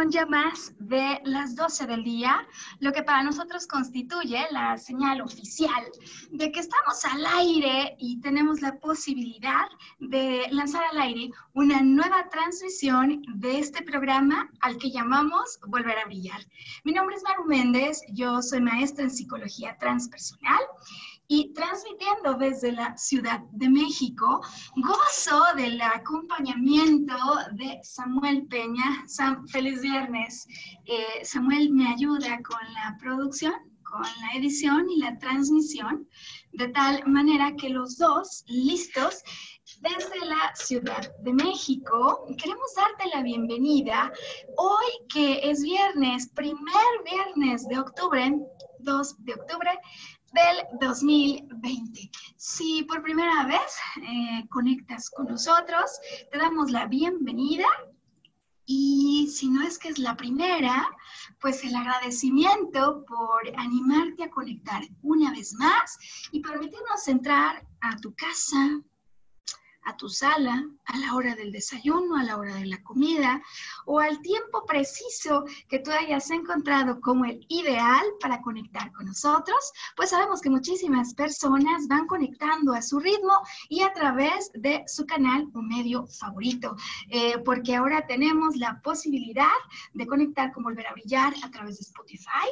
Son ya más de las 12 del día, lo que para nosotros constituye la señal oficial de que estamos al aire y tenemos la posibilidad de lanzar al aire una nueva transmisión de este programa al que llamamos Volver a Brillar. Mi nombre es Maru Méndez, yo soy maestra en psicología transpersonal y transmitiendo desde la Ciudad de México, gozo del acompañamiento de Samuel Peña. Sam, feliz viernes. Eh, Samuel me ayuda con la producción, con la edición y la transmisión, de tal manera que los dos listos desde la Ciudad de México. Queremos darte la bienvenida hoy que es viernes, primer viernes de octubre, 2 de octubre del 2020. Si por primera vez eh, conectas con nosotros, te damos la bienvenida. Y si no es que es la primera, pues el agradecimiento por animarte a conectar una vez más y permitirnos entrar a tu casa, a tu sala, a la hora del desayuno, a la hora de la comida o al tiempo preciso que tú hayas encontrado como el ideal para conectar con nosotros, pues sabemos que muchísimas personas van conectando a su ritmo y a través de su canal o medio favorito, eh, porque ahora tenemos la posibilidad de conectar con Volver a Brillar a través de Spotify,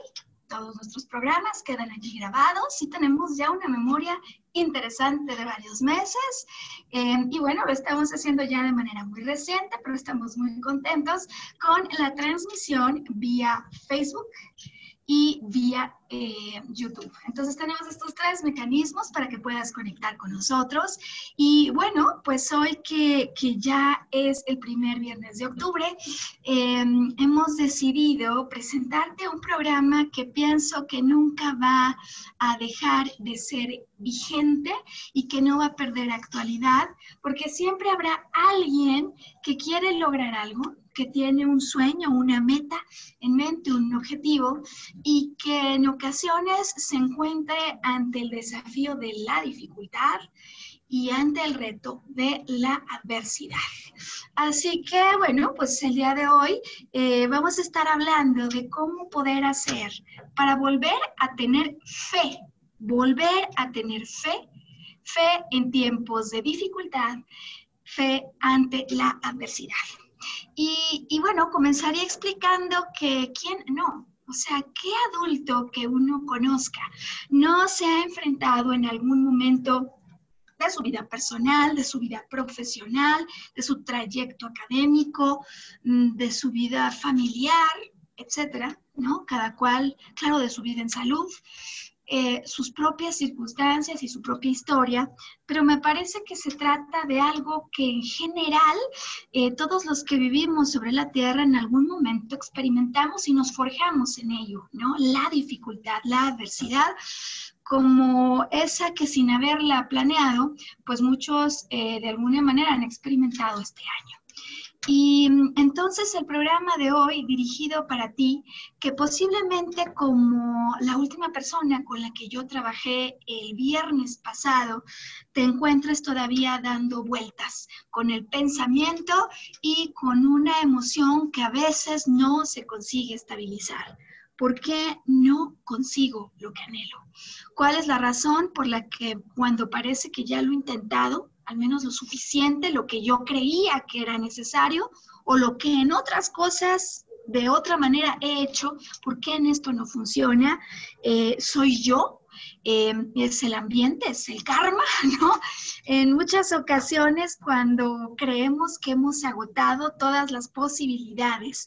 todos nuestros programas quedan allí grabados y tenemos ya una memoria interesante de varios meses. Eh, y bueno, lo estamos haciendo ya de manera muy reciente, pero estamos muy contentos con la transmisión vía Facebook y vía eh, YouTube. Entonces tenemos estos tres mecanismos para que puedas conectar con nosotros. Y bueno, pues hoy que, que ya es el primer viernes de octubre, em, hemos decidido presentarte un programa que pienso que nunca va a dejar de ser vigente y que no va a perder actualidad, porque siempre habrá alguien que quiere lograr algo que tiene un sueño, una meta en mente, un objetivo y que en ocasiones se encuentre ante el desafío de la dificultad y ante el reto de la adversidad. Así que, bueno, pues el día de hoy eh, vamos a estar hablando de cómo poder hacer para volver a tener fe, volver a tener fe, fe en tiempos de dificultad, fe ante la adversidad. Y, bueno, comenzaría explicando que quién no, o sea, ¿qué adulto que uno conozca no se ha enfrentado en algún momento de su vida personal, de su vida profesional, de su trayecto académico, mm, de su vida familiar, etcétera, ¿no? Cada cual, claro, de su vida en salud, eh, sus propias circunstancias y su propia historia, pero me parece que se trata de algo que en general eh, todos los que vivimos sobre la Tierra en algún momento experimentamos y nos forjamos en ello, ¿no? La dificultad, la adversidad como esa que sin haberla planeado, pues muchos eh, de alguna manera han experimentado este año. Y entonces, entonces el programa de hoy dirigido para ti, que posiblemente como la última persona con la que yo trabajé el viernes pasado, te encuentres todavía dando vueltas con el pensamiento y con una emoción que a veces no se consigue estabilizar. ¿Por qué no consigo lo que anhelo? ¿Cuál es la razón por la que cuando parece que ya lo he intentado, al menos lo suficiente, lo que yo creía que era necesario, o lo que en otras cosas de otra manera he hecho, ¿por qué en esto no funciona? Eh, ¿Soy yo? Eh, es el ambiente, es el karma, ¿no? En muchas ocasiones cuando creemos que hemos agotado todas las posibilidades,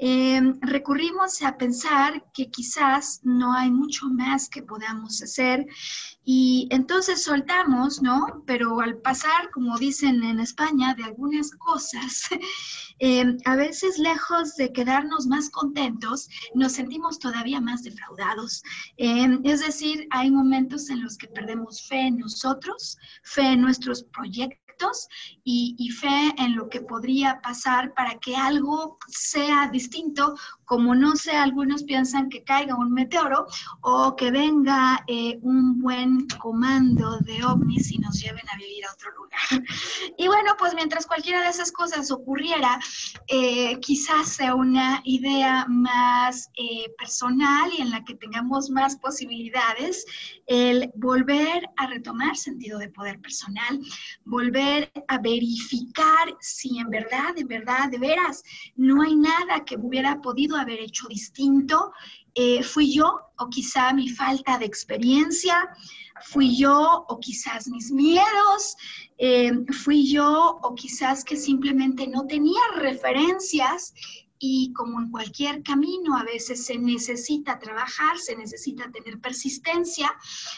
eh, recurrimos a pensar que quizás no hay mucho más que podamos hacer y entonces soltamos, ¿no? Pero al pasar, como dicen en España, de algunas cosas, eh, a veces lejos de quedarnos más contentos, nos sentimos todavía más defraudados. Eh, es decir, hay momentos en los que perdemos fe en nosotros, fe en nuestros proyectos y, fe en lo que podría pasar para que algo sea distinto, distinto como no sé, algunos piensan que caiga un meteoro o que venga eh, un buen comando de ovnis y nos lleven a vivir a otro lugar. Y bueno, pues mientras cualquiera de esas cosas ocurriera, eh, quizás sea una idea más eh, personal y en la que tengamos más posibilidades, el volver a retomar sentido de poder personal, volver a verificar si en verdad, en verdad, de veras, no hay nada que hubiera podido haber hecho distinto. Eh, fui yo o quizá mi falta de experiencia, fui yo o quizás mis miedos, eh, fui yo o quizás que simplemente no tenía referencias y como en cualquier camino, a veces se necesita trabajar, se necesita tener persistencia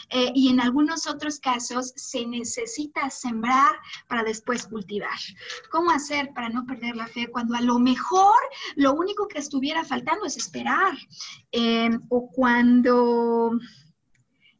eh, y en algunos otros casos se necesita sembrar para después cultivar. ¿Cómo hacer para no perder la fe cuando a lo mejor lo único que estuviera faltando es esperar? Eh, o cuando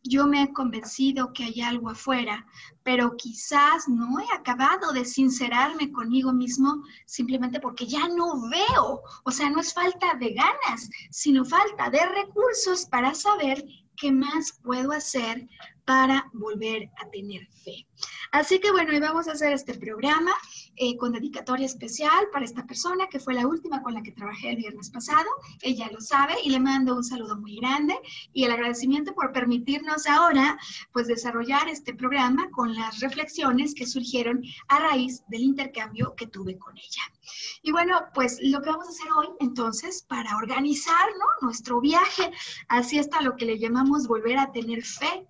yo me he convencido que hay algo afuera, pero quizás no he acabado de sincerarme conmigo mismo simplemente porque ya no veo. O sea, no es falta de ganas, sino falta de recursos para saber qué más puedo hacer para volver a tener fe. Así que bueno, hoy vamos a hacer este programa eh, con dedicatoria especial para esta persona que fue la última con la que trabajé el viernes pasado. Ella lo sabe y le mando un saludo muy grande y el agradecimiento por permitirnos ahora pues desarrollar este programa con las reflexiones que surgieron a raíz del intercambio que tuve con ella. Y bueno, pues lo que vamos a hacer hoy entonces para organizar nuestro viaje hacia hasta lo que le llamamos volver a tener fe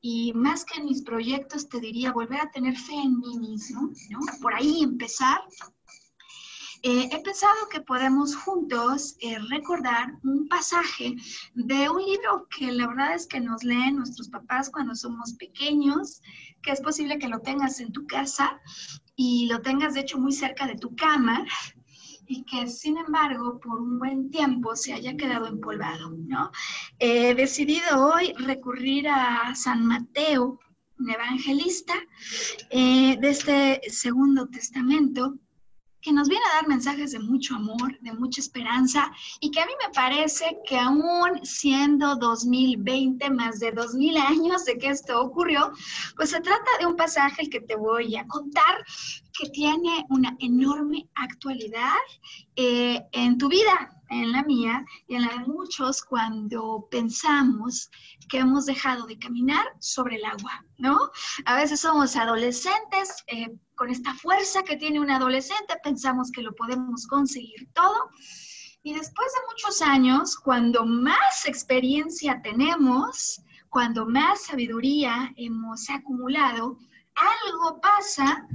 y más que en mis proyectos, te diría volver a tener fe en mí mismo, ¿no? Por ahí empezar. Eh, he pensado que podemos juntos eh, recordar un pasaje de un libro que la verdad es que nos leen nuestros papás cuando somos pequeños, que es posible que lo tengas en tu casa y lo tengas de hecho muy cerca de tu cama, y que sin embargo por un buen tiempo se haya quedado empolvado, ¿no? He decidido hoy recurrir a San Mateo, un evangelista eh, de este Segundo Testamento, que nos viene a dar mensajes de mucho amor, de mucha esperanza y que a mí me parece que aún siendo 2020, más de 2000 años de que esto ocurrió, pues se trata de un pasaje que te voy a contar que tiene una enorme actualidad eh, en tu vida, en la mía y en la de muchos cuando pensamos que hemos dejado de caminar sobre el agua, ¿no? A veces somos adolescentes, eh, con esta fuerza que tiene un adolescente, pensamos que lo podemos conseguir todo. Y después de muchos años, cuando más experiencia tenemos, cuando más sabiduría hemos acumulado, algo pasa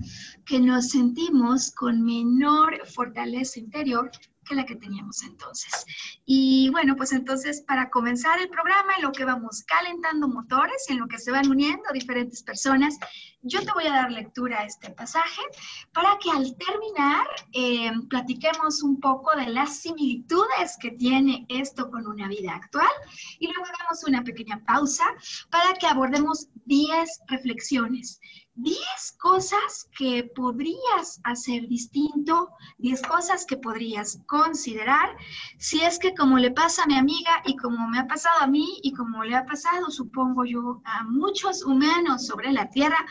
que nos sentimos con menor fortaleza interior que la que teníamos entonces. Y bueno, pues entonces para comenzar el programa, en lo que vamos calentando motores, en lo que se van uniendo diferentes personas, yo te voy a dar lectura a este pasaje para que al terminar eh, platiquemos un poco de las similitudes que tiene esto con una vida actual y luego damos una pequeña pausa para que abordemos 10 reflexiones 10 cosas que podrías hacer distinto, 10 cosas que podrías considerar, si es que como le pasa a mi amiga y como me ha pasado a mí y como le ha pasado, supongo yo, a muchos humanos sobre la tierra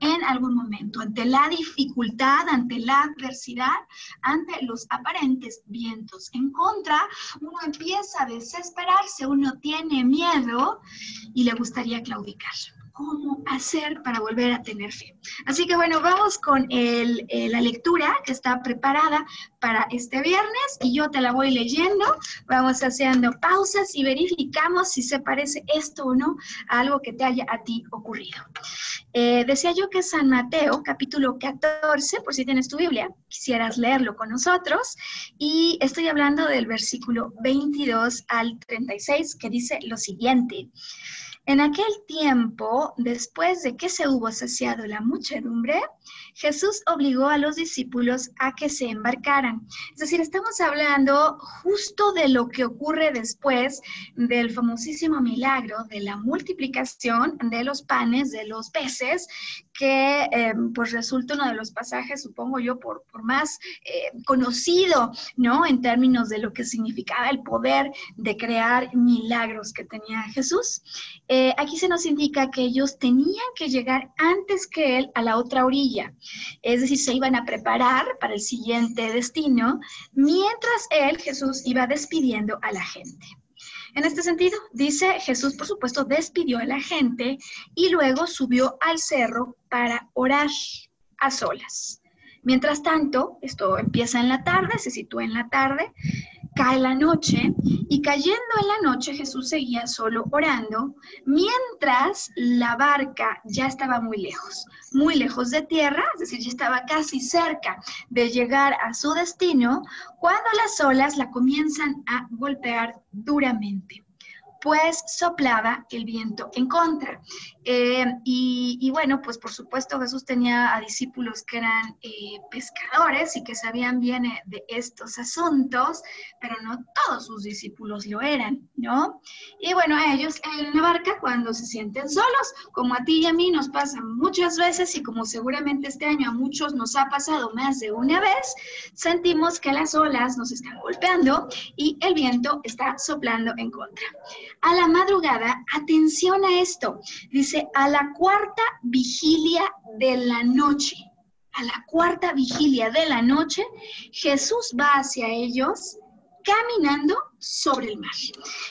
en algún momento, ante la dificultad, ante la adversidad, ante los aparentes vientos en contra, uno empieza a desesperarse, uno tiene miedo y le gustaría claudicar cómo hacer para volver a tener fe. Así que bueno, vamos con el, eh, la lectura que está preparada para este viernes y yo te la voy leyendo. Vamos haciendo pausas y verificamos si se parece esto o no a algo que te haya a ti ocurrido. Eh, decía yo que San Mateo, capítulo 14, por si tienes tu Biblia, quisieras leerlo con nosotros. Y estoy hablando del versículo 22 al 36, que dice lo siguiente. En aquel tiempo, después de que se hubo saciado la muchedumbre, Jesús obligó a los discípulos a que se embarcaran. Es decir, estamos hablando justo de lo que ocurre después del famosísimo milagro de la multiplicación de los panes, de los peces, que eh, pues resulta uno de los pasajes, supongo yo, por, más eh, conocido, ¿no? En términos de lo que significaba el poder de crear milagros que tenía Jesús. Eh, aquí se nos indica que ellos tenían que llegar antes que él a la otra orilla, es decir, se iban a preparar para el siguiente destino, mientras él, Jesús, iba despidiendo a la gente. En este sentido, dice Jesús, por supuesto, despidió a la gente y luego subió al cerro para orar a solas. Mientras tanto, esto empieza en la tarde, se sitúa en la tarde, cae la noche y cayendo en la noche Jesús seguía solo orando, mientras la barca ya estaba muy lejos, muy lejos de tierra, es decir, ya estaba casi cerca de llegar a su destino, cuando las olas la comienzan a golpear duramente pues soplaba el viento en contra. Eh, y, bueno, pues por supuesto Jesús tenía a discípulos que eran eh, pescadores y que sabían bien eh, de estos asuntos, pero no todos sus discípulos lo eran, ¿no? Y bueno, a ellos en la barca cuando se sienten solos, como a ti y a mí nos pasa muchas veces y como seguramente este año a muchos nos ha pasado más de una vez, sentimos que las olas nos están golpeando y el viento está soplando en contra. A la madrugada, atención a esto, dice, a la cuarta vigilia de la noche, a la cuarta vigilia de la noche, Jesús va hacia ellos caminando sobre el mar.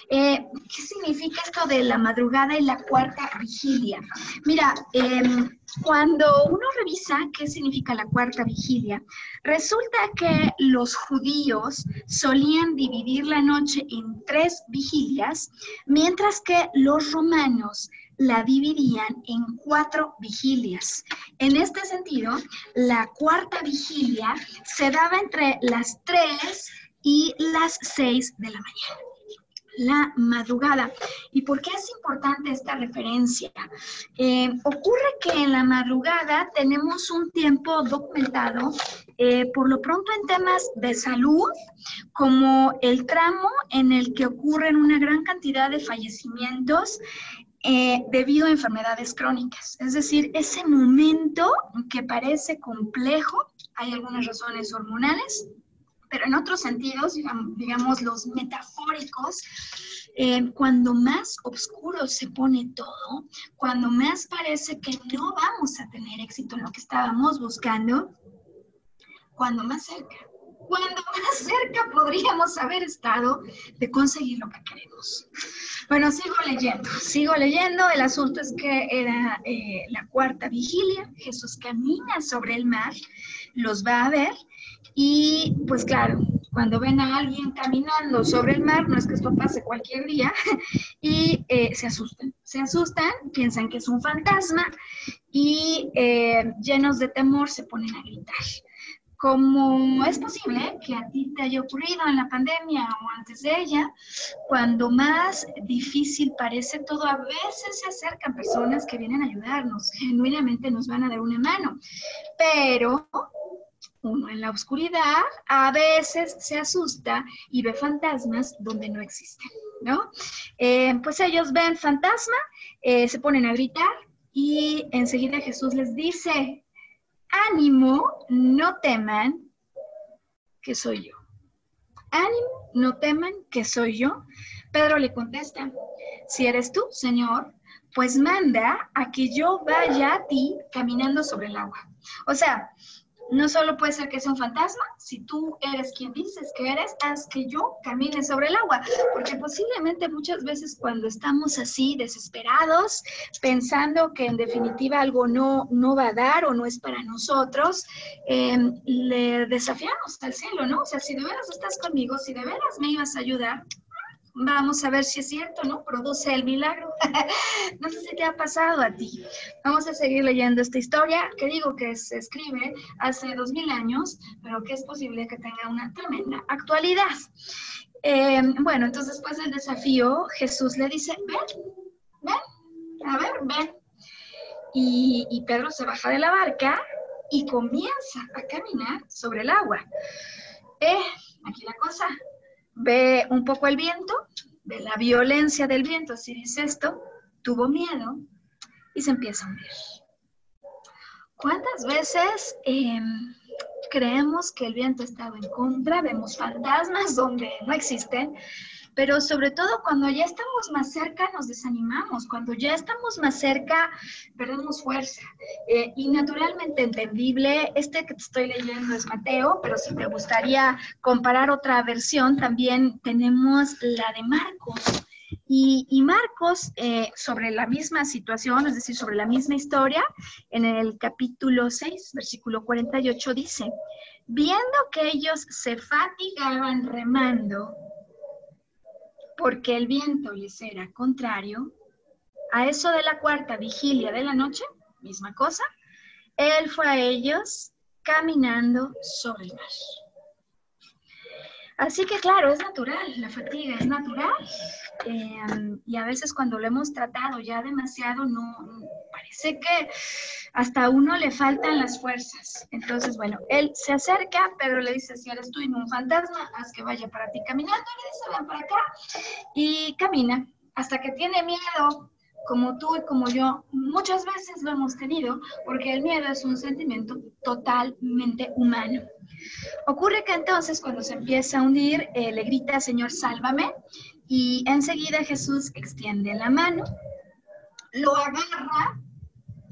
Eh, ¿Qué significa esto de la madrugada y la cuarta vigilia? Mira, em, cuando uno revisa qué significa la cuarta vigilia, resulta que los judíos solían dividir la noche en tres vigilias, mientras que los romanos la dividían en cuatro vigilias. En este sentido, la cuarta vigilia se daba entre las tres y las 6 de la mañana la madrugada. ¿Y por qué es importante esta referencia? Eh, ocurre que en la madrugada tenemos un tiempo documentado, eh, por lo pronto en temas de salud, como el tramo en el que ocurren una gran cantidad de fallecimientos eh, debido a enfermedades crónicas. Es decir, ese momento que parece complejo, hay algunas razones hormonales, pero en otros sentidos, digamos, los metafóricos, eh, cuando más oscuro se pone todo, cuando más parece que no vamos a tener éxito en lo que estábamos buscando, cuando más cerca, cuando más cerca podríamos haber estado de conseguir lo que queremos. Bueno, sigo leyendo, sigo leyendo. El asunto es que era eh, la cuarta vigilia. Jesús camina sobre el mar, los va a ver y pues claro, cuando ven a alguien caminando sobre el mar, no es que esto pase cualquier día, y eh, se asustan, se asustan, piensan que es un fantasma y eh, llenos de temor se ponen a gritar. Como es posible que a ti te haya ocurrido en la pandemia o antes de ella, cuando más difícil parece todo, a veces se acercan personas que vienen a ayudarnos, genuinamente nos van a dar una mano, pero uno en la oscuridad a veces se asusta y ve fantasmas donde no existen, ¿no? Eh, pues ellos ven fantasma, eh, se ponen a gritar y enseguida Jesús les dice, ánimo, no teman, que soy yo. Ánimo, no teman, que soy yo. Pedro le contesta, si eres tú, Señor, pues manda a que yo vaya a ti caminando sobre el agua. O sea, no solo puede ser que sea un fantasma, si tú eres quien dices que eres, haz que yo camine sobre el agua, porque posiblemente muchas veces cuando estamos así desesperados, pensando que en definitiva algo no, no va a dar o no es para nosotros, em, le desafiamos al cielo, ¿no? O sea, si de veras estás conmigo, si de veras me ibas a ayudar, Vamos a ver si es cierto, ¿no? Produce el milagro. no sé si te ha pasado a ti. Vamos a seguir leyendo esta historia que digo que se escribe hace dos mil años, pero que es posible que tenga una tremenda actualidad. Eh, bueno, entonces después del desafío, Jesús le dice, ven, ven, a ver, ven. Y, y Pedro se baja de la barca y comienza a caminar sobre el agua. Eh, aquí la cosa, ve un poco el viento, ve la violencia del viento, así dice esto, tuvo miedo y se empieza a hundir. ¿Cuántas veces em, creemos que el viento ha estado en contra? Vemos fantasmas donde no existen pero sobre todo cuando ya estamos más cerca nos desanimamos, cuando ya estamos más cerca perdemos fuerza. Eh, y naturalmente entendible, este que te estoy leyendo es Mateo, pero si te gustaría comparar otra versión, también tenemos la de Marcos. Y, Marcos, eh, sobre la misma situación, es decir, sobre la misma historia, en el capítulo 6, versículo 48, dice, viendo que ellos se fatigaban remando, porque el viento les era contrario, a eso de la cuarta vigilia de la noche, misma cosa, él fue a ellos caminando sobre el mar. Así que claro, es natural, la fatiga es natural. Eh, y a veces cuando lo hemos tratado ya demasiado, no parece que hasta a uno le faltan las fuerzas. Entonces, bueno, él se acerca, Pedro le dice, si eres tú y no un fantasma, haz que vaya para ti caminando. Le dice, ven para acá. Y camina hasta que tiene miedo, como tú y como yo, muchas veces lo hemos tenido, porque el miedo es un sentimiento totalmente humano. Ocurre que entonces cuando se empieza a hundir, eh, le grita, Señor, sálvame, y enseguida Jesús extiende la mano, lo agarra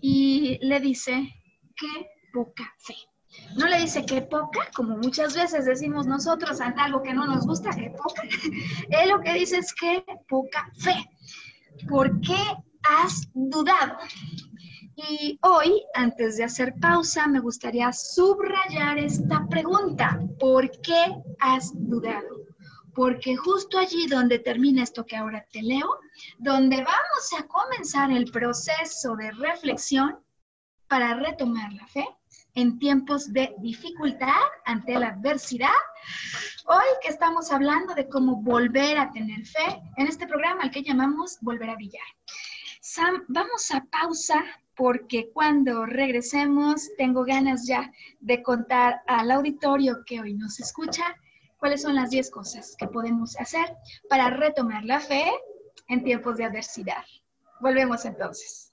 y le dice, qué poca fe. No le dice qué poca, como muchas veces decimos nosotros ante algo que no nos gusta, qué poca. Él lo que dice es qué poca fe. ¿Por qué has dudado? Y hoy, antes de hacer pausa, me gustaría subrayar esta pregunta. ¿Por qué has dudado? Porque justo allí donde termina esto que ahora te leo, donde vamos a comenzar el proceso de reflexión para retomar la fe en tiempos de dificultad ante la adversidad. Hoy que estamos hablando de cómo volver a tener fe en este programa al que llamamos Volver a Brillar. Sam, vamos a pausa porque cuando regresemos tengo ganas ya de contar al auditorio que hoy nos escucha cuáles son las 10 cosas que podemos hacer para retomar la fe en tiempos de adversidad. Volvemos entonces.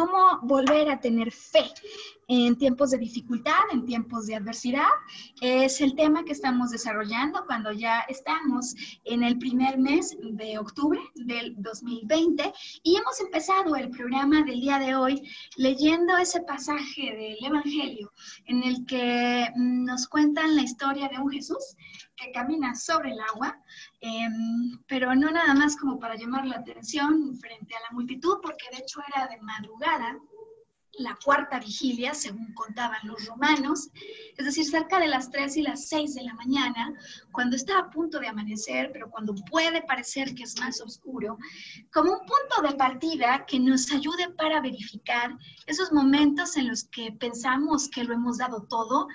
Cómo volver a tener fe en tiempos de dificultad, en tiempos de adversidad. Es el tema que estamos desarrollando cuando ya estamos en el primer mes de octubre del 2020 y hemos empezado el programa del día de hoy leyendo ese pasaje del Evangelio en el que nos cuentan la historia de un Jesús que camina sobre el agua, eh, pero no nada más como para llamar la atención frente a la multitud, porque de hecho era de madrugada, la cuarta vigilia, según contaban los romanos, es decir, cerca de las 3 y las 6 de la mañana, cuando está a punto de amanecer, pero cuando puede parecer que es más oscuro, como un punto de partida que nos ayude para verificar esos momentos en los que pensamos que lo hemos dado todo,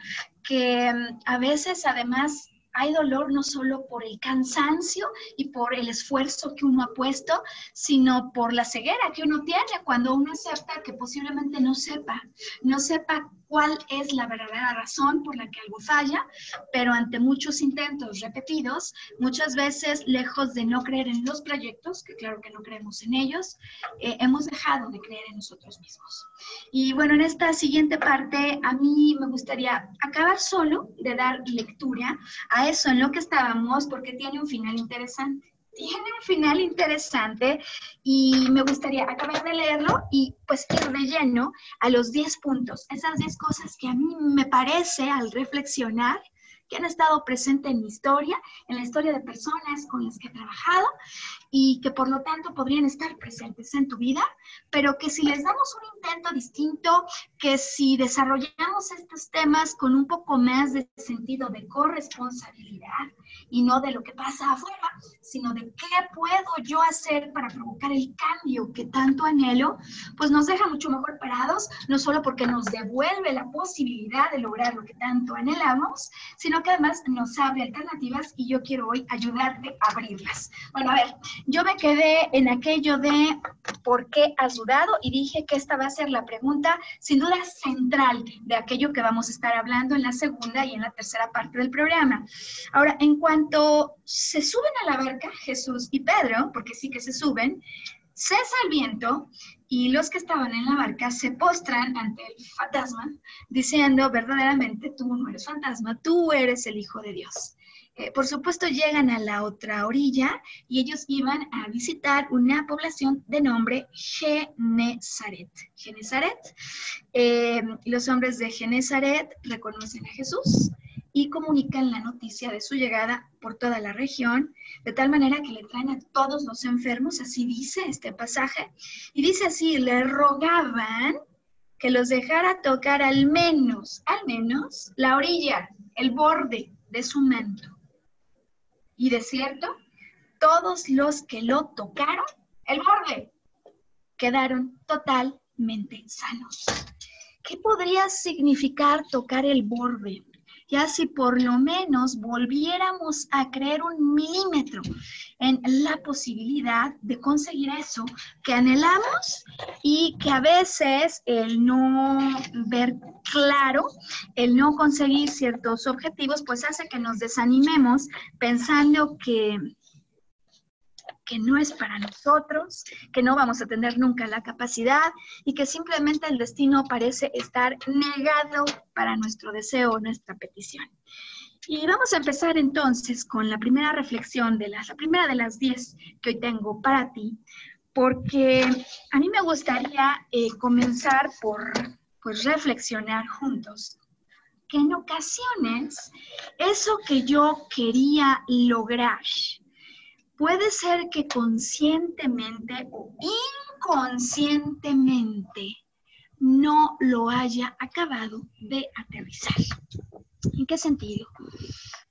que mm, a veces además hay dolor no solo por el cansancio y por el esfuerzo que uno ha puesto, sino por la ceguera que uno tiene cuando uno acepta que posiblemente no sepa, no sepa cuál es la verdadera razón por la que algo falla, pero ante muchos intentos repetidos, muchas veces lejos de no creer en los proyectos, que claro que no creemos en ellos, eh, hemos dejado de creer en nosotros mismos. Y bueno, en esta siguiente parte a mí me gustaría acabar solo de dar lectura a eso en lo que estábamos porque tiene un final interesante tiene un final interesante y me gustaría acabar de leerlo y pues ir de lleno a los 10 puntos, esas 10 cosas que a mí me parece al reflexionar que han estado presentes en mi historia, en la historia de personas con las que he trabajado y que por lo tanto podrían estar presentes en tu vida, pero que si les damos un intento distinto, que si desarrollamos estos temas con un poco más de sentido de corresponsabilidad y no de lo que pasa afuera, sino de qué puedo yo hacer para provocar el cambio que tanto anhelo, pues nos deja mucho mejor parados, no solo porque nos devuelve la posibilidad de lograr lo que tanto anhelamos, sino que además nos abre alternativas y yo quiero hoy ayudarte a abrirlas. Bueno, a ver, yo me quedé en aquello de por qué has dudado y dije que esta va a ser la pregunta sin duda central de aquello que vamos a estar hablando en la segunda y en la tercera parte del programa. Ahora, en cuanto se suben a la barca, Jesús y Pedro, porque sí que se suben, cesa el viento y los que estaban en la barca se postran ante el fantasma, diciendo verdaderamente, tú no eres fantasma, tú eres el Hijo de Dios. Eh, por supuesto, llegan a la otra orilla y ellos iban a visitar una población de nombre Genezaret. Genezaret. Eh, los hombres de Genezaret reconocen a Jesús y comunican la noticia de su llegada por toda la región, de tal manera que le traen a todos los enfermos, así dice este pasaje, y dice así, le rogaban que los dejara tocar al menos, al menos, la orilla, el borde de su manto. Y de cierto, todos los que lo tocaron, el borde, quedaron totalmente sanos. ¿Qué podría significar tocar el borde? Ya si por lo menos volviéramos a creer un milímetro en la posibilidad de conseguir eso que anhelamos y que a veces el no ver claro, el no conseguir ciertos objetivos, pues hace que nos desanimemos pensando que que no es para nosotros, que no vamos a tener nunca la capacidad y que simplemente el destino parece estar negado para nuestro deseo, nuestra petición. Y vamos a empezar entonces con la primera reflexión de las, la primera de las diez que hoy tengo para ti, porque a mí me gustaría eh, comenzar por pues, reflexionar juntos que en ocasiones eso que yo quería lograr, puede ser que conscientemente o inconscientemente no lo haya acabado de aterrizar. ¿En qué sentido?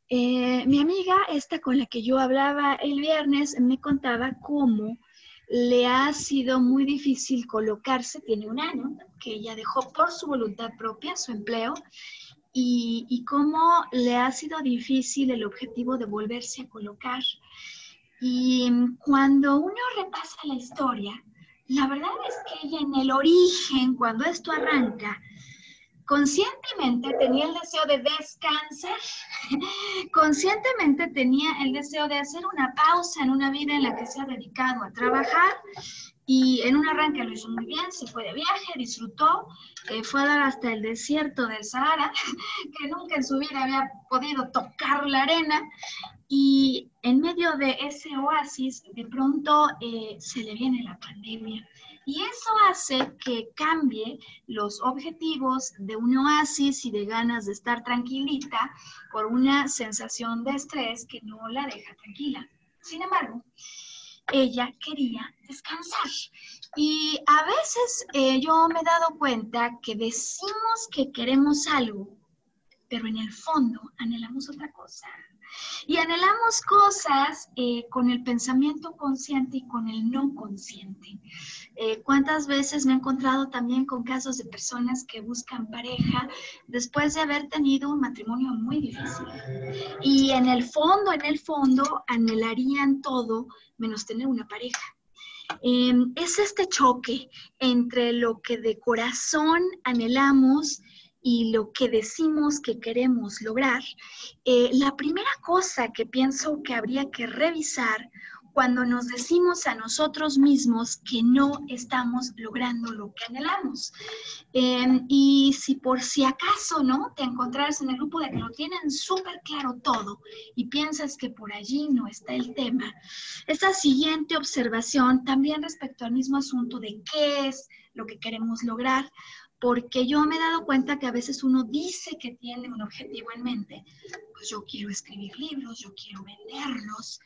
Eh, mi amiga, esta con la que yo hablaba el viernes, me contaba cómo le ha sido muy difícil colocarse, tiene un año, que ella dejó por su voluntad propia su empleo, y, y cómo le ha sido difícil el objetivo de volverse a colocar y cuando uno repasa la historia, la verdad es que ella en el origen, cuando esto arranca, conscientemente tenía el deseo de descansar, conscientemente tenía el deseo de hacer una pausa en una vida en la que se ha dedicado a trabajar y en un arranque lo hizo muy bien, se fue de viaje, disfrutó, eh, fue a dar hasta el desierto del Sahara, que nunca en su vida había podido tocar la arena, y en medio de ese oasis, de pronto eh, se le viene la pandemia. Y eso hace que cambie los objetivos de un oasis y de ganas de estar tranquilita por una sensación de estrés que no la deja tranquila. Sin embargo, ella quería descansar. Y a veces eh, yo me he dado cuenta que decimos que queremos algo, pero en el fondo anhelamos otra cosa. Y anhelamos cosas eh, con el pensamiento consciente y con el no consciente. Eh, ¿Cuántas veces me he encontrado también con casos de personas que buscan pareja después de haber tenido un matrimonio muy difícil? Y en el fondo, en el fondo, anhelarían todo menos tener una pareja. Em, es este choque entre lo que de corazón anhelamos y lo que decimos que queremos lograr, eh, la primera cosa que pienso que habría que revisar cuando nos decimos a nosotros mismos que no estamos logrando lo que anhelamos. Em, y si por si acaso, ¿no? Te encontraras en el grupo de que lo tienen súper claro todo y piensas que por allí no está el tema, esa siguiente observación también respecto al mismo asunto de qué es lo que queremos lograr, porque yo me he dado cuenta que a veces uno dice que tiene un objetivo en mente, pues yo quiero escribir libros, yo quiero venderlos,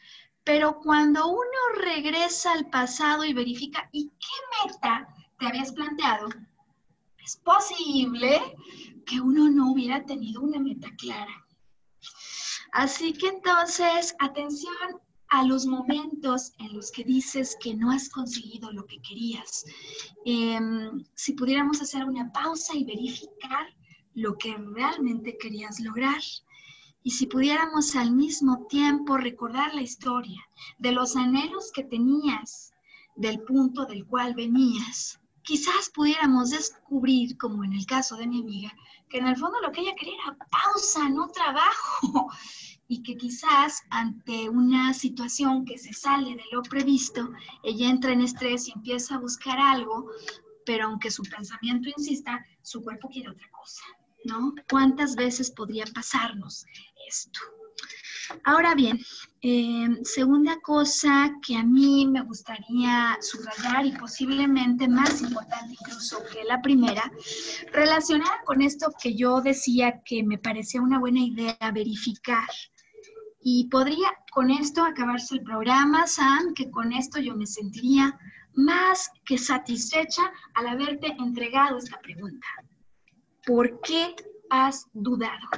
pero cuando uno regresa al pasado y verifica, ¿y qué meta te habías planteado? Es posible que uno no hubiera tenido una meta clara. Así que entonces, atención a los momentos en los que dices que no has conseguido lo que querías. Em, si pudiéramos hacer una pausa y verificar lo que realmente querías lograr. Y si pudiéramos al mismo tiempo recordar la historia de los anhelos que tenías, del punto del cual venías, quizás pudiéramos descubrir, como en el caso de mi amiga, que en el fondo lo que ella quería era pausa, no trabajo y que quizás ante una situación que se sale de lo previsto, ella entra en estrés y empieza a buscar algo, pero aunque su pensamiento insista, su cuerpo quiere otra cosa, ¿no? ¿Cuántas veces podría pasarnos esto? Ahora bien, em, segunda cosa que a mí me gustaría subrayar y posiblemente más importante incluso que la primera, relacionada con esto que yo decía que me parecía una buena idea verificar y podría con esto acabarse el programa, Sam, que con esto yo me sentiría más que satisfecha al haberte entregado esta pregunta. ¿Por qué has dudado?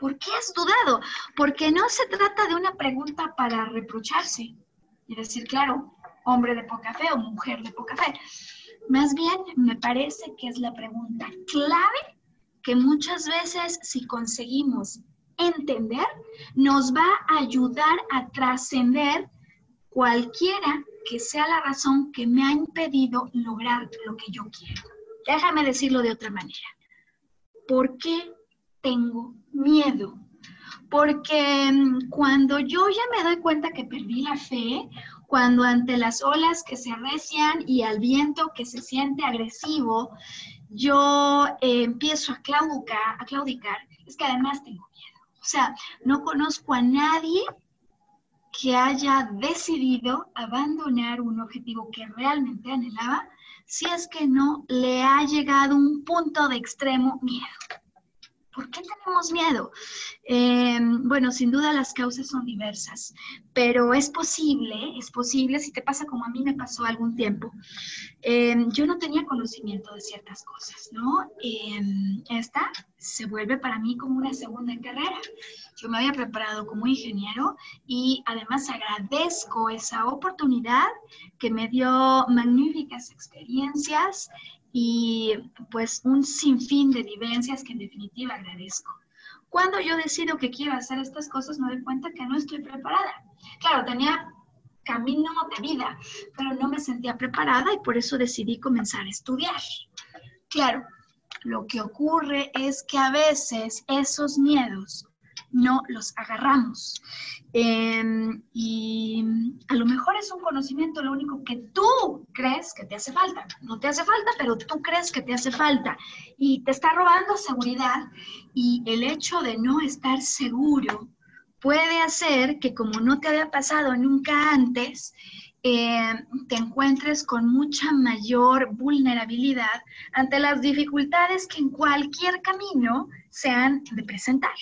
¿Por qué has dudado? Porque no se trata de una pregunta para reprocharse y decir, claro, hombre de poca fe o mujer de poca fe. Más bien, me parece que es la pregunta clave que muchas veces si conseguimos entender, nos va a ayudar a trascender cualquiera que sea la razón que me ha impedido lograr lo que yo quiero. Déjame decirlo de otra manera. ¿Por qué tengo miedo? Porque mm, cuando yo ya me doy cuenta que perdí la fe, cuando ante las olas que se arrecian y al viento que se siente agresivo, yo eh, empiezo a claudicar, es que además tengo. O sea, no conozco a nadie que haya decidido abandonar un objetivo que realmente anhelaba si es que no le ha llegado un punto de extremo miedo. ¿Por qué tenemos miedo? Eh, bueno, sin duda las causas son diversas, pero es posible, es posible, si te pasa como a mí me pasó algún tiempo, eh, yo no tenía conocimiento de ciertas cosas, ¿no? Eh, esta se vuelve para mí como una segunda carrera. Yo me había preparado como ingeniero y además agradezco esa oportunidad que me dio magníficas experiencias y pues un sinfín de vivencias que en definitiva agradezco. Cuando yo decido que quiero hacer estas cosas, me doy cuenta que no estoy preparada. Claro, tenía camino de vida, pero no me sentía preparada y por eso decidí comenzar a estudiar. Claro, lo que ocurre es que a veces esos miedos no los agarramos. Em, y a lo mejor es un conocimiento lo único que tú crees que te hace falta. No te hace falta, pero tú crees que te hace falta. Y te está robando seguridad. Y el hecho de no estar seguro puede hacer que como no te había pasado nunca antes, eh, te encuentres con mucha mayor vulnerabilidad ante las dificultades que en cualquier camino se han de presentar.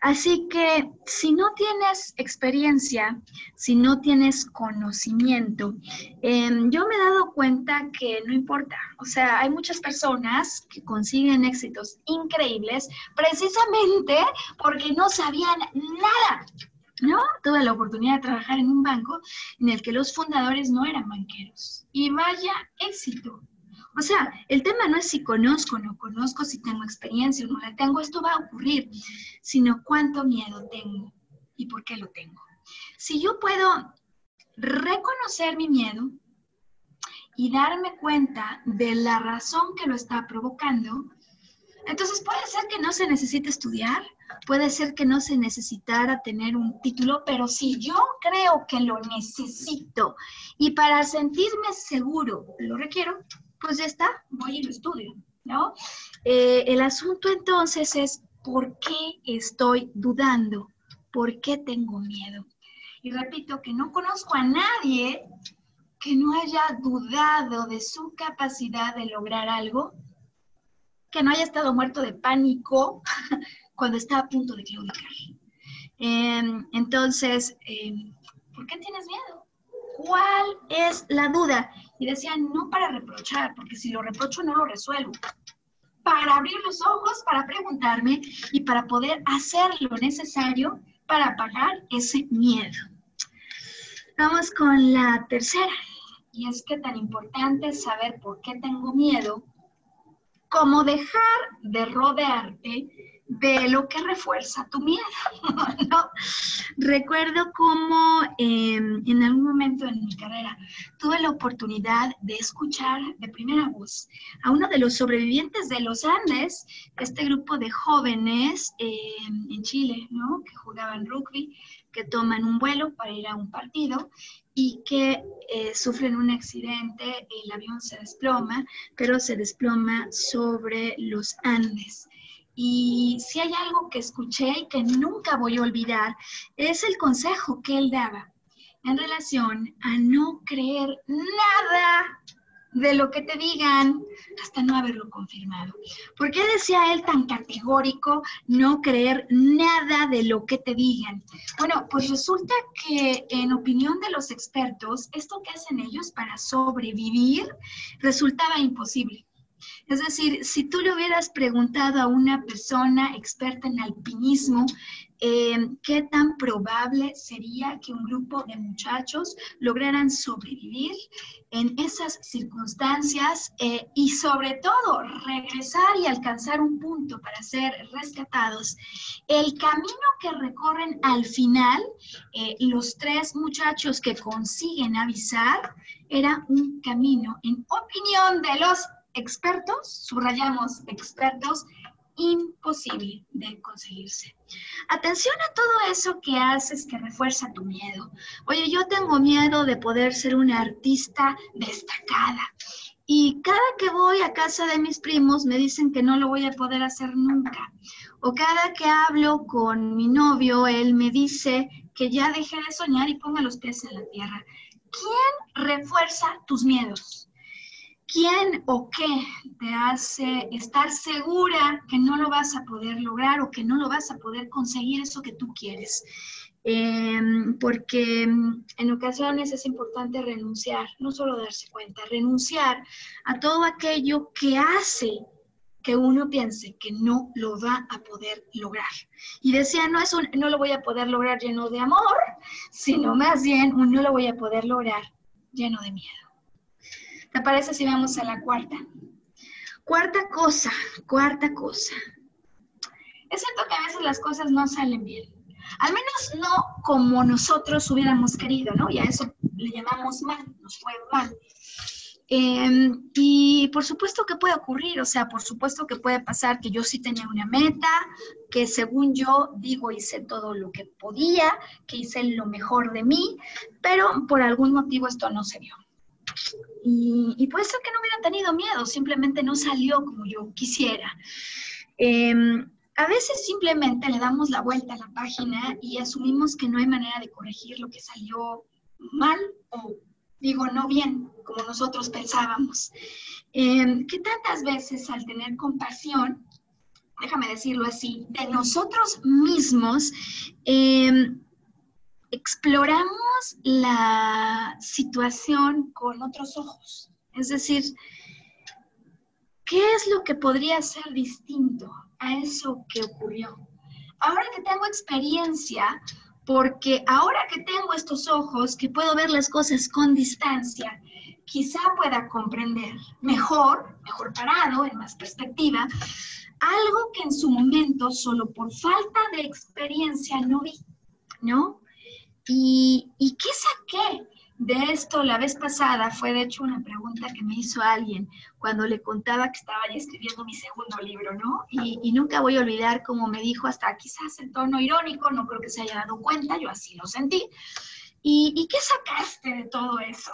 Así que si no tienes experiencia, si no tienes conocimiento, em, yo me he dado cuenta que no importa. O sea, hay muchas personas que consiguen éxitos increíbles precisamente porque no sabían nada ¿no? Tuve la oportunidad de trabajar en un banco en el que los fundadores no eran banqueros. Y vaya éxito. O sea, el tema no es si conozco o no conozco, si tengo experiencia o no la tengo, esto va a ocurrir, sino cuánto miedo tengo y por qué lo tengo. Si yo puedo reconocer mi miedo y darme cuenta de la razón que lo está provocando, entonces puede ser que no se necesite estudiar, puede ser que no se necesitara tener un título, pero si yo creo que lo necesito y para sentirme seguro lo requiero, pues ya está, voy y lo estudio, ¿no? Eh, el asunto entonces es por qué estoy dudando, por qué tengo miedo. Y repito que no conozco a nadie que no haya dudado de su capacidad de lograr algo que no haya estado muerto de pánico cuando estaba a punto de claudicar. Em, entonces, em, ¿por qué tienes miedo? ¿Cuál es la duda? Y decían, no para reprochar, porque si lo reprocho no lo resuelvo. Para abrir los ojos, para preguntarme y para poder hacer lo necesario para apagar ese miedo. Vamos con la tercera. Y es que tan importante saber por qué tengo miedo como dejar de rodearte de lo que refuerza tu miedo. Recuerdo cómo em, en algún momento en mi carrera tuve la oportunidad de escuchar de primera voz a uno de los sobrevivientes de los Andes, este grupo de jóvenes em, en Chile, ¿no? que jugaban rugby, que toman un vuelo para ir a un partido y que eh, sufren un accidente, el avión se desploma, pero se desploma sobre los Andes. Y si hay algo que escuché y que nunca voy a olvidar, es el consejo que él daba en relación a no creer nada de lo que te digan hasta no haberlo confirmado. ¿Por qué decía él tan categórico no creer nada de lo que te digan? Bueno, pues resulta que en opinión de los expertos, esto que hacen ellos para sobrevivir resultaba imposible. Es decir, si tú le hubieras preguntado a una persona experta en alpinismo eh, qué tan probable sería que un grupo de muchachos lograran sobrevivir en esas circunstancias eh, y sobre todo regresar y alcanzar un punto para ser rescatados. El camino que recorren al final eh, los tres muchachos que consiguen avisar era un camino, en opinión de los expertos, subrayamos expertos, imposible de conseguirse. Atención a todo eso que haces que refuerza tu miedo. Oye, yo tengo miedo de poder ser una artista destacada. Y cada que voy a casa de mis primos me dicen que no lo voy a poder hacer nunca. O cada que hablo con mi novio, él me dice que ya dejé de soñar y ponga los pies en la tierra. ¿Quién refuerza tus miedos? ¿Quién o qué te hace estar segura que no lo vas a poder lograr o que no lo vas a poder conseguir eso que tú quieres? Em, porque en ocasiones es importante renunciar, no solo darse cuenta, renunciar a todo aquello que hace que uno piense que no lo va a poder lograr. Y decía, no, es un, no lo voy a poder lograr lleno de amor, sino más bien un no lo voy a poder lograr lleno de miedo. ¿Te parece si vamos a la cuarta? Cuarta cosa, cuarta cosa. Es cierto que a veces las cosas no salen bien. Al menos no como nosotros hubiéramos querido, ¿no? Y a eso le llamamos mal, nos fue mal. Em, y por supuesto que puede ocurrir, o sea, por supuesto que puede pasar que yo sí tenía una meta, que según yo digo hice todo lo que podía, que hice lo mejor de mí, pero por algún motivo esto no se dio. Y, puede ser que no hubiera tenido miedo, simplemente no salió como yo quisiera. Em, a veces simplemente le damos la vuelta a la página y asumimos que no hay manera de corregir lo que salió mal o digo no bien, como nosotros pensábamos. Em, ¿Qué tantas veces al tener compasión, déjame decirlo así, de nosotros mismos, eh, exploramos la situación con otros ojos. Es decir, ¿qué es lo que podría ser distinto a eso que ocurrió? Ahora que tengo experiencia, porque ahora que tengo estos ojos, que puedo ver las cosas con distancia, quizá pueda comprender mejor, mejor parado, en más perspectiva, algo que en su momento, solo por falta de experiencia, no vi, ¿no? ¿Y, qué saqué de esto la vez pasada? Fue de hecho una pregunta que me hizo alguien cuando le contaba que estaba ya escribiendo mi segundo libro, ¿no? Y, nunca voy a olvidar cómo me dijo, hasta quizás en tono irónico, no creo que se haya dado cuenta, yo así lo sentí. ¿Y, ¿Y, qué sacaste de todo eso?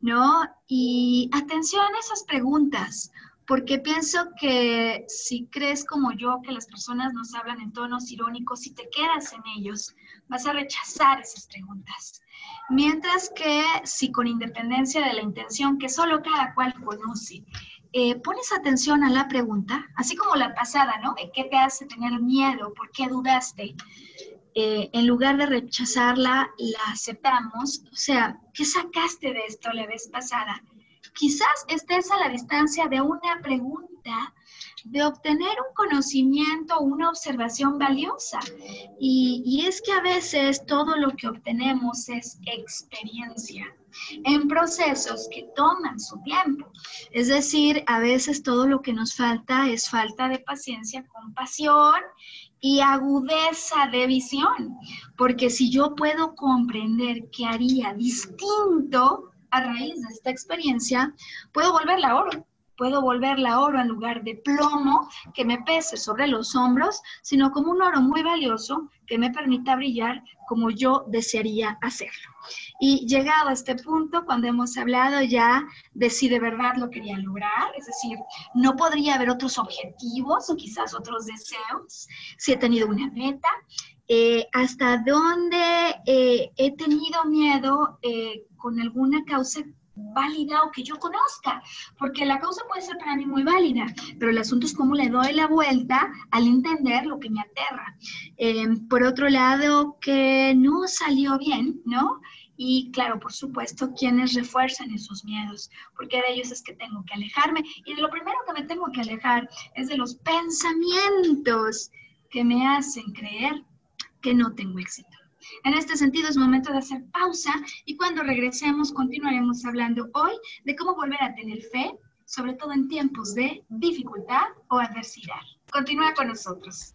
¿No? Y atención a esas preguntas, porque pienso que si crees como yo que las personas nos hablan en tonos irónicos y te quedas en ellos, vas a rechazar esas preguntas. Mientras que si con independencia de la intención que solo cada cual conoce, eh, pones atención a la pregunta, así como la pasada, ¿no? ¿De qué te hace tener miedo? ¿Por qué dudaste? Eh, en lugar de rechazarla, la aceptamos. O sea, ¿qué sacaste de esto la vez pasada? Quizás estés a la distancia de una pregunta, de obtener un conocimiento, una observación valiosa. Y, es que a veces todo lo que obtenemos es experiencia en procesos que toman su tiempo. Es decir, a veces todo lo que nos falta es falta de paciencia, compasión y agudeza de visión. Porque si yo puedo comprender qué haría distinto, a raíz de esta experiencia, puedo volverla oro. Puedo volverla oro en lugar de plomo que me pese sobre los hombros, sino como un oro muy valioso que me permita brillar como yo desearía hacerlo. Y llegado a este punto, cuando hemos hablado ya de si de verdad lo quería lograr, es decir, no podría haber otros objetivos o quizás otros deseos, si he tenido una meta, eh, hasta dónde eh, he tenido miedo eh, con alguna causa válida o que yo conozca, porque la causa puede ser para mí muy válida, pero el asunto es cómo le doy la vuelta al entender lo que me aterra. Em, por otro lado, que no salió bien, ¿no? Y claro, por supuesto, quienes refuerzan esos miedos, porque de ellos es que tengo que alejarme. Y lo primero que me tengo que alejar es de los pensamientos que me hacen creer que no tengo éxito. En este sentido es momento de hacer pausa y cuando regresemos continuaremos hablando hoy de cómo volver a tener fe, sobre todo en tiempos de dificultad o adversidad. Continúa con nosotros.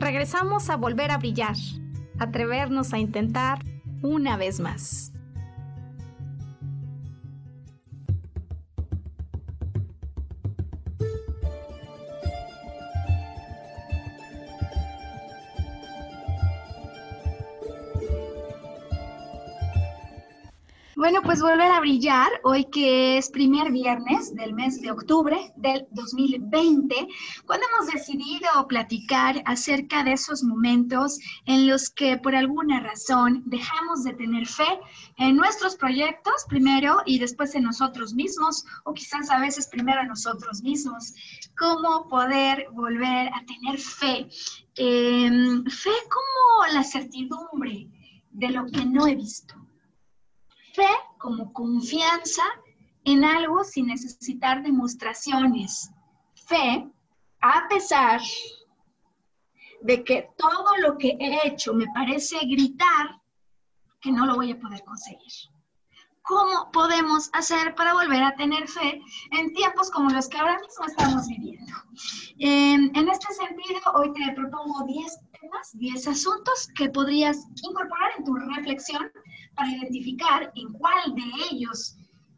Regresamos a volver a brillar, atrevernos a intentar una vez más. Bueno, pues volver a brillar hoy que es primer viernes del mes de octubre del 2020, cuando hemos decidido platicar acerca de esos momentos en los que por alguna razón dejamos de tener fe en nuestros proyectos primero y después en nosotros mismos, o quizás a veces primero en nosotros mismos. ¿Cómo poder volver a tener fe? Em, fe como la certidumbre de lo que no he visto fe como confianza en algo sin necesitar demostraciones. Fe a pesar de que todo lo que he hecho me parece gritar que no lo voy a poder conseguir. ¿Cómo podemos hacer para volver a tener fe en tiempos como los que ahora mismo estamos viviendo? en este sentido, hoy te propongo 10 temas, 10 asuntos que podrías incorporar en tu reflexión para identificar en cuál de ellos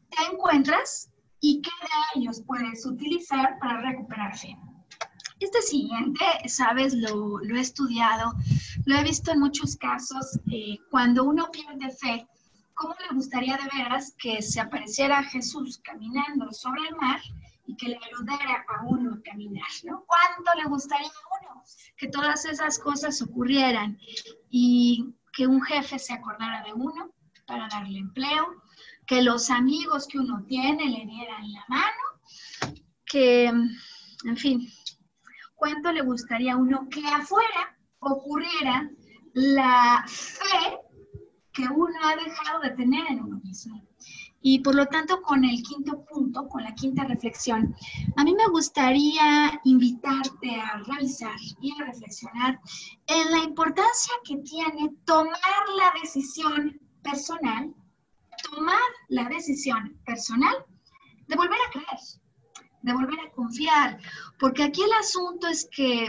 te encuentras y qué de ellos puedes utilizar para recuperar fe. Este siguiente, sabes, lo, he estudiado, lo he visto en muchos casos, eh, cuando uno pierde fe, ¿cómo le gustaría de veras que se apareciera Jesús caminando sobre el mar y que le ayudara a uno a caminar, ¿no? ¿Cuánto le gustaría a uno que todas esas cosas ocurrieran y que un jefe se acordara de uno para darle empleo, que los amigos que uno tiene le dieran la mano, que, en fin, cuánto le gustaría a uno que afuera ocurriera la fe que uno ha dejado de tener en uno mismo. Y por lo tanto, con el quinto punto, con la quinta reflexión, a mí me gustaría invitarte a revisar y a reflexionar en la importancia que tiene tomar la decisión personal, tomar la decisión personal de volver a creer, de volver a confiar, porque aquí el asunto es que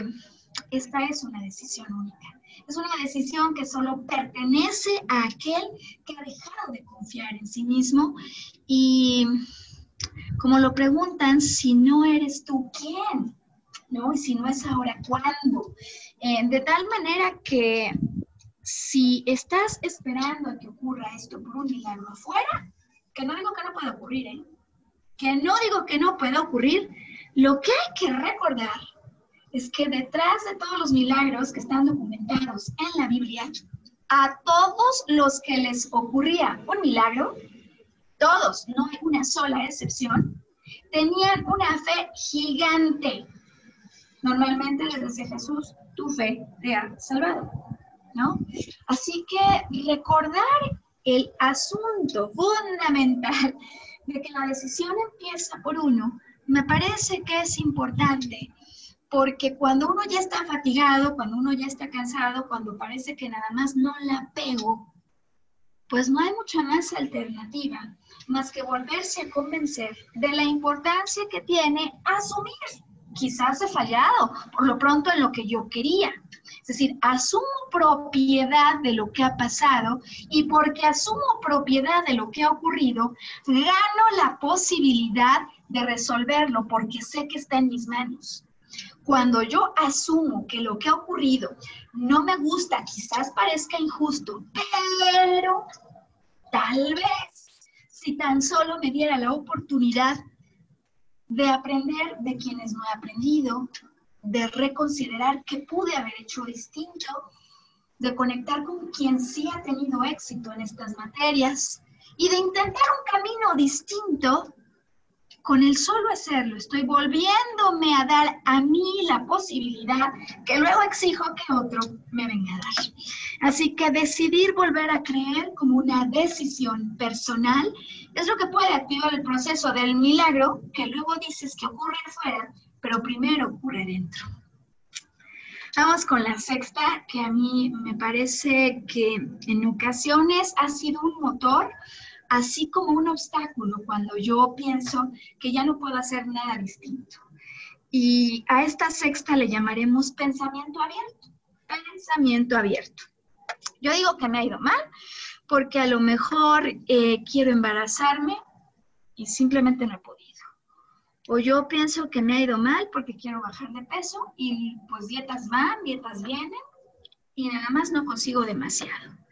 esta es una decisión única. Es una decisión que solo pertenece a aquel que ha dejado de confiar en sí mismo y como lo preguntan, si no eres tú, ¿quién? ¿No? Y si no es ahora, ¿cuándo? Eh, de tal manera que si estás esperando a que ocurra esto por un milagro afuera, que no digo que no pueda ocurrir, ¿eh? Que no digo que no pueda ocurrir, lo que hay que recordar es que detrás de todos los milagros que están documentados en la Biblia, a todos los que les ocurría un milagro, todos, no hay una sola excepción, tenían una fe gigante. Normalmente les decía Jesús, tu fe te ha salvado, ¿no? Así que recordar el asunto fundamental de que la decisión empieza por uno, me parece que es importante, porque cuando uno ya está fatigado, cuando uno ya está cansado, cuando parece que nada más no la pego, pues no hay mucha más alternativa más que volverse a convencer de la importancia que tiene asumir. Quizás he fallado, por lo pronto en lo que yo quería. Es decir, asumo propiedad de lo que ha pasado y porque asumo propiedad de lo que ha ocurrido, gano la posibilidad de resolverlo porque sé que está en mis manos. Cuando yo asumo que lo que ha ocurrido no me gusta, quizás parezca injusto, pero tal vez si tan solo me diera la oportunidad de aprender de quienes no he aprendido, de reconsiderar qué pude haber hecho distinto, de conectar con quien sí ha tenido éxito en estas materias y de intentar un camino distinto con el solo hacerlo, estoy volviéndome a dar a mí la posibilidad que luego exijo que otro me venga a dar. Así que decidir volver a creer como una decisión personal es lo que puede activar el proceso del milagro que luego dices que ocurre afuera, pero primero ocurre dentro. Vamos con la sexta, que a mí me parece que en ocasiones ha sido un motor así como un obstáculo cuando yo pienso que ya no puedo hacer nada distinto. Y a esta sexta le llamaremos pensamiento abierto. Pensamiento abierto. Yo digo que me ha ido mal porque a lo mejor eh, quiero embarazarme y simplemente no he podido. O yo pienso que me ha ido mal porque quiero bajar de peso y pues dietas van, dietas vienen y nada más no consigo demasiado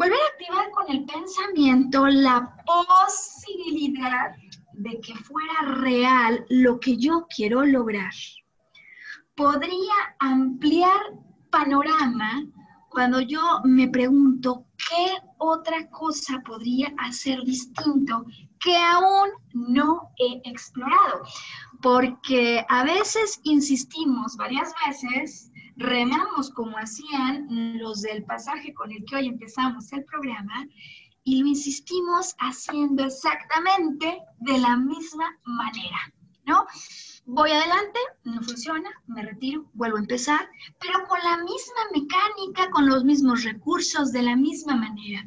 volver a activar con el pensamiento la posibilidad de que fuera real lo que yo quiero lograr. Podría ampliar panorama cuando yo me pregunto qué otra cosa podría hacer distinto que aún no he explorado. Porque a veces insistimos varias veces remamos como hacían los del pasaje con el que hoy empezamos el programa y lo insistimos haciendo exactamente de la misma manera, ¿no? Voy adelante, no funciona, me retiro, vuelvo a empezar, pero con la misma mecánica, con los mismos recursos, de la misma manera.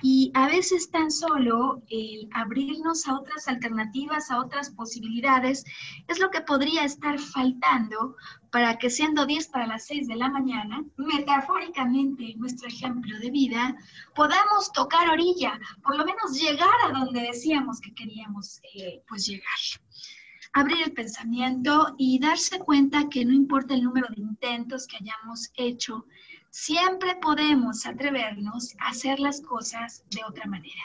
Y a veces tan solo el abrirnos a otras alternativas, a otras posibilidades, es lo que podría estar faltando para que siendo 10 para las 6 de la mañana, metafóricamente nuestro ejemplo de vida, podamos tocar orilla, por lo menos llegar a donde decíamos que queríamos eh, pues llegar. Abrir el pensamiento y darse cuenta que no importa el número de intentos que hayamos hecho, siempre podemos atrevernos a hacer las cosas de otra manera.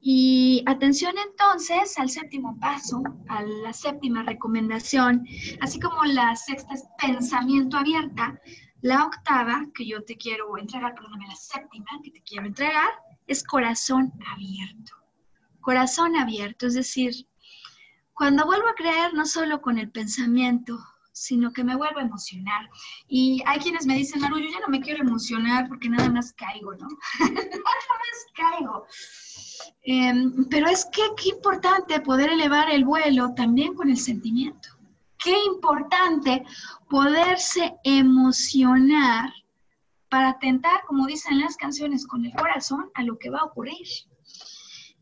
Y atención entonces al séptimo paso, a la séptima recomendación, así como la sexta es pensamiento abierta, la octava que yo te quiero entregar, perdóname, la séptima que te quiero entregar es corazón abierto. Corazón abierto, es decir, cuando vuelvo a creer no solo con el pensamiento, sino que me vuelvo a emocionar. Y hay quienes me dicen, Maru, yo ya no me quiero emocionar porque nada más caigo, ¿no? nada más caigo. Em, pero es que qué importante poder elevar el vuelo también con el sentimiento. Qué importante poderse emocionar para atentar, como dicen las canciones, con el corazón a lo que va a ocurrir.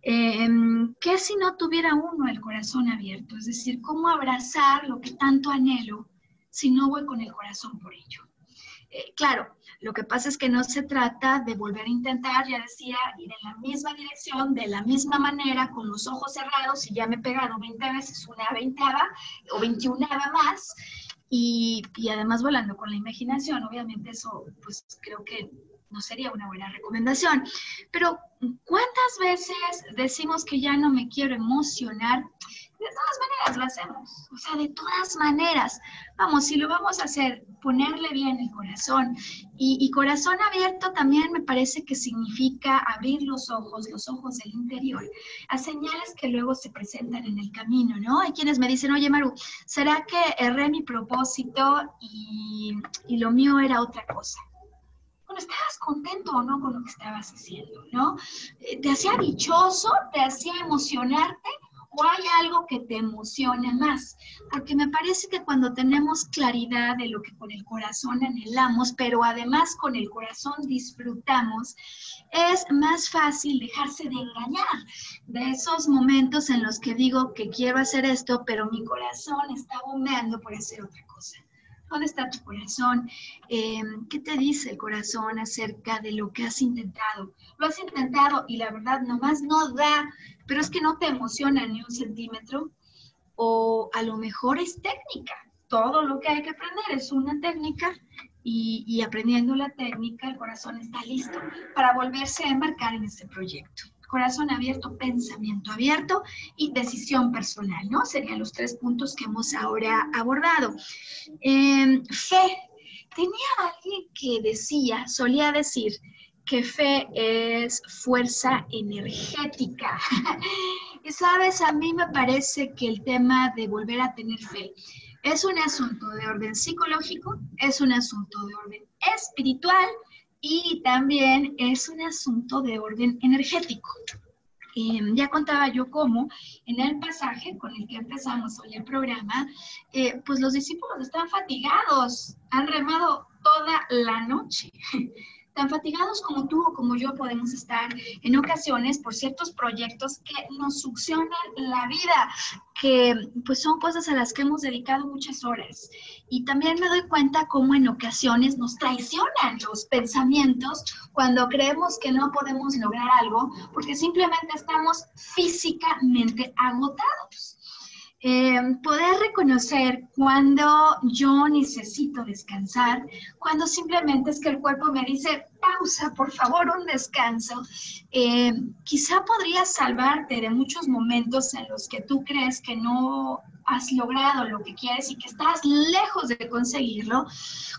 Em, ¿Qué si no tuviera uno el corazón abierto? Es decir, ¿cómo abrazar lo que tanto anhelo si no voy con el corazón por ello? Eh, claro, lo que pasa es que no se trata de volver a intentar, ya decía, ir en la misma dirección, de la misma manera, con los ojos cerrados, y ya me he pegado 20 veces una veinteava o 21 más, y, y además volando con la imaginación, obviamente eso, pues creo que no sería una buena recomendación. Pero, ¿cuántas veces decimos que ya no me quiero emocionar? De todas maneras lo hacemos, o sea, de todas maneras. Vamos, si lo vamos a hacer, ponerle bien el corazón. Y, corazón abierto también me parece que significa abrir los ojos, los ojos del interior, a señales que luego se presentan en el camino, ¿no? Hay quienes me dicen, oye Maru, ¿será que erré mi propósito y, y lo mío era otra cosa? Estabas contento o no con lo que estabas haciendo, ¿no? Eh, ¿Te hacía dichoso? ¿Te hacía emocionarte? ¿O hay algo que te emociona más? Porque me parece que cuando tenemos claridad de lo que con el corazón anhelamos, pero además con el corazón disfrutamos, es más fácil dejarse de engañar de esos momentos en los que digo que quiero hacer esto, pero mi corazón está bombeando por hacer otra cosa. ¿Dónde está tu corazón? Em, ¿Qué te dice el corazón acerca de lo que has intentado? Lo has intentado y la verdad nomás no da, pero es que no te emociona ni un centímetro. O a lo mejor es técnica. Todo lo que hay que aprender es una técnica y, y aprendiendo la técnica el corazón está listo para volverse a embarcar en este proyecto corazón abierto, pensamiento abierto y decisión personal, ¿no? Serían los tres puntos que hemos ahora abordado. Em, fe. Tenía alguien que decía, solía decir, que fe es fuerza energética. y sabes, a mí me parece que el tema de volver a tener fe es un asunto de orden psicológico, es un asunto de orden espiritual y también es un asunto de orden energético. Em, ya contaba yo cómo en el pasaje con el que empezamos hoy el programa, eh, pues los discípulos están fatigados, han remado toda la noche tan fatigados como tú o como yo podemos estar en ocasiones por ciertos proyectos que nos succionan la vida, que pues son cosas a las que hemos dedicado muchas horas. Y también me doy cuenta cómo en ocasiones nos traicionan los pensamientos cuando creemos que no podemos lograr algo porque simplemente estamos físicamente agotados. Eh, poder reconocer cuando yo necesito descansar, cuando simplemente es que el cuerpo me dice, pausa, por favor, un descanso, eh, quizá podría salvarte de muchos momentos en los que tú crees que no has logrado lo que quieres y que estás lejos de conseguirlo,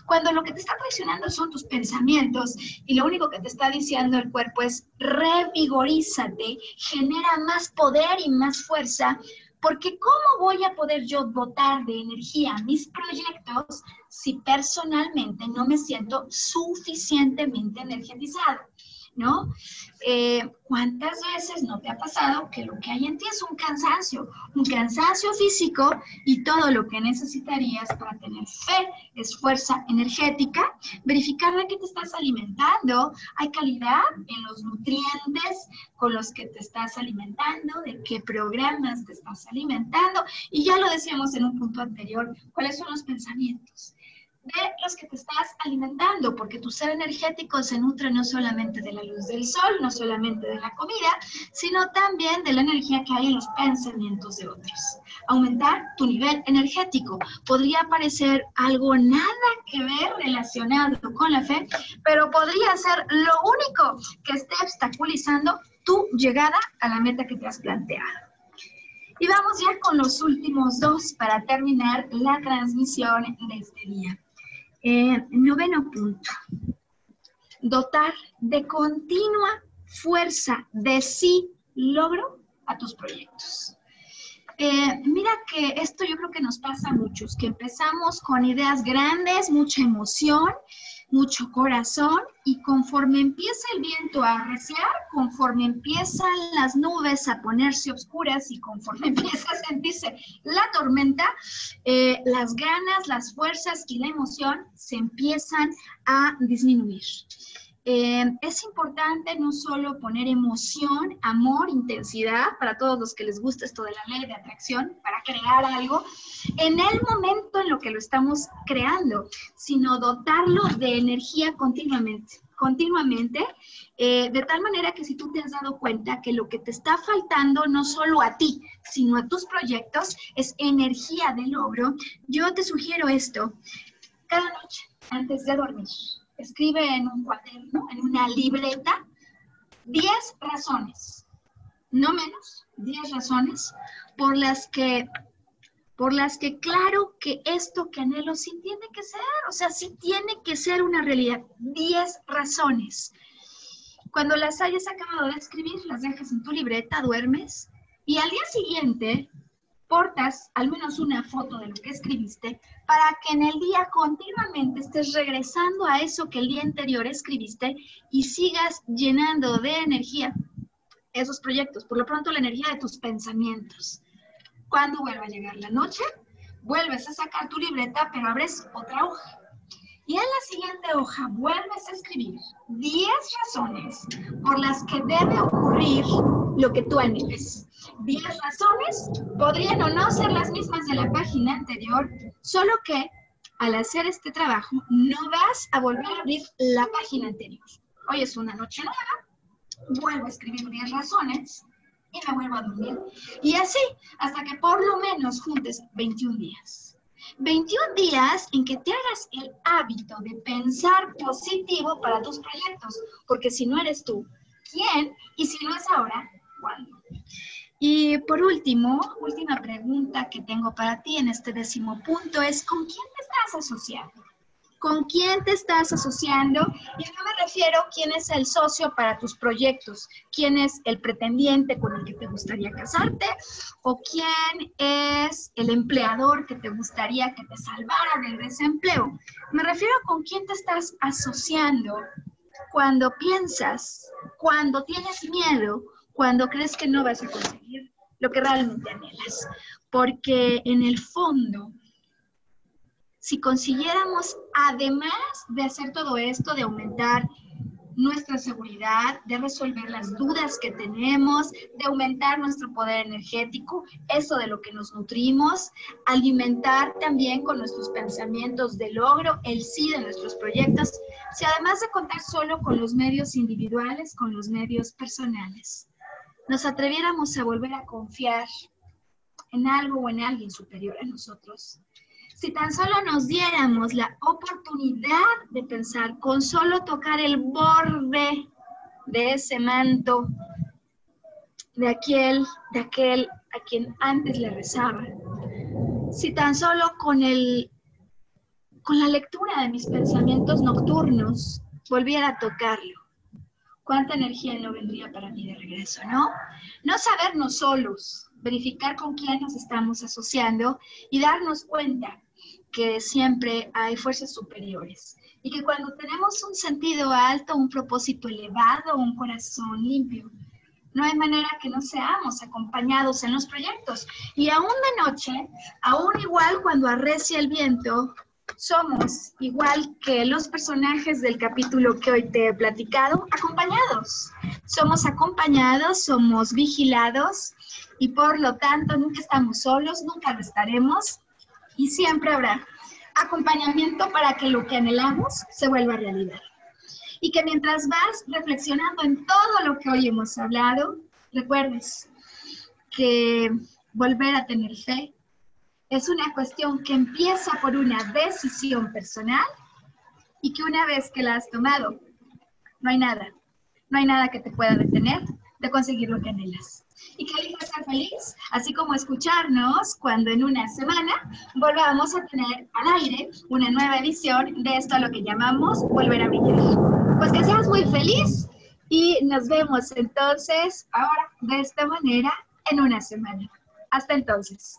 cuando lo que te está traicionando son tus pensamientos y lo único que te está diciendo el cuerpo es revigorízate, genera más poder y más fuerza porque ¿cómo voy a poder yo dotar de energía mis proyectos si personalmente no me siento suficientemente energetizado? ¿No? Eh, ¿Cuántas veces no te ha pasado que lo que hay en ti es un cansancio, un cansancio físico y todo lo que necesitarías para tener fe es fuerza energética? Verificar de qué te estás alimentando, hay calidad en los nutrientes con los que te estás alimentando, de qué programas te estás alimentando y ya lo decíamos en un punto anterior, cuáles son los pensamientos de los que te estás alimentando, porque tu ser energético se nutre no solamente de la luz del sol, no solamente de la comida, sino también de la energía que hay en los pensamientos de otros. Aumentar tu nivel energético podría parecer algo nada que ver relacionado con la fe, pero podría ser lo único que esté obstaculizando tu llegada a la meta que te has planteado. Y vamos ya con los últimos dos para terminar la transmisión de este día. Noveno punto. Dotar de continua fuerza de sí logro a tus proyectos. Eh, mira que esto yo creo que nos pasa a muchos, que empezamos con ideas grandes, mucha emoción, mucho corazón y conforme empieza el viento a arreciar, conforme empiezan las nubes a ponerse oscuras y conforme empieza a sentirse la tormenta, eh, las ganas, las fuerzas y la emoción se empiezan a disminuir. Eh, es importante no solo poner emoción, amor, intensidad, para todos los que les gusta esto de la ley de atracción, para crear algo, en el momento en lo que lo estamos creando, sino dotarlo de energía continuamente continuamente, eh, de tal manera que si tú te has dado cuenta que lo que te está faltando no solo a ti, sino a tus proyectos, es energía de logro, yo te sugiero esto. Cada noche, antes de dormir, escribe en un cuaderno, en una libreta, 10 razones, no menos, 10 razones por las que por las que claro que esto que anhelo sí tiene que ser, o sea, sí tiene que ser una realidad. 10 razones. Cuando las hayas acabado de escribir, las dejas en tu libreta, duermes y al día siguiente portas al menos una foto de lo que escribiste para que en el día continuamente estés regresando a eso que el día anterior escribiste y sigas llenando de energía esos proyectos, por lo pronto la energía de tus pensamientos. Cuando vuelva a llegar la noche, vuelves a sacar tu libreta, pero abres otra hoja. Y en la siguiente hoja vuelves a escribir 10 razones por las que debe ocurrir lo que tú anhelas. 10 razones podrían o no ser las mismas de la página anterior, solo que al hacer este trabajo no vas a volver a abrir la página anterior. Hoy es una noche nueva, vuelvo a escribir 10 razones y me vuelvo a dormir. Y así, hasta que por lo menos juntes 21 días. 21 días en que te hagas el hábito de pensar positivo para tus proyectos, porque si no eres tú, ¿quién? Y si no es ahora, Y por último, última pregunta que tengo para ti en este décimo punto es, ¿con quién te estás asociando? con quién te estás asociando y no me refiero quién es el socio para tus proyectos, quién es el pretendiente con el que te gustaría casarte o quién es el empleador que te gustaría que te salvara del desempleo. Me refiero con quién te estás asociando cuando piensas, cuando tienes miedo, cuando crees que no vas a conseguir lo que realmente anhelas. Porque en el fondo, si consiguiéramos, además de hacer todo esto, de aumentar nuestra seguridad, de resolver las dudas que tenemos, de aumentar nuestro poder energético, eso de lo que nos nutrimos, alimentar también con nuestros pensamientos de logro el sí de nuestros proyectos, si además de contar solo con los medios individuales, con los medios personales, nos atreviéramos a volver a confiar en algo o en alguien superior a nosotros, si tan solo nos diéramos la oportunidad de pensar con solo tocar el borde de ese manto de aquel, de aquel a quien antes le rezaba. Si tan solo con el con la lectura de mis pensamientos nocturnos volviera a tocarlo. ¿Cuánta energía no vendría para mí de regreso, no? No sabernos solos, verificar con quién nos estamos asociando y darnos cuenta que siempre hay fuerzas superiores y que cuando tenemos un sentido alto, un propósito elevado, un corazón limpio, no hay manera que no seamos acompañados en los proyectos. Y aún de noche, aún igual cuando arrecia el viento, somos, igual que los personajes del capítulo que hoy te he platicado, acompañados. Somos acompañados, somos vigilados y por lo tanto nunca estamos solos, nunca lo estaremos y siempre habrá acompañamiento para que lo que anhelamos se vuelva realidad. Y que mientras vas reflexionando en todo lo que hoy hemos hablado, recuerdes que volver a tener fe es una cuestión que empieza por una decisión personal y que una vez que la has tomado, no hay nada, no hay nada que te pueda detener de conseguir lo que anhelas y que elijas ser feliz, así como escucharnos cuando en una semana volvamos a tener al aire una nueva edición de esto a lo que llamamos Volver a Brillar. Pues que seas muy feliz y nos vemos entonces ahora de esta manera en una semana. Hasta entonces.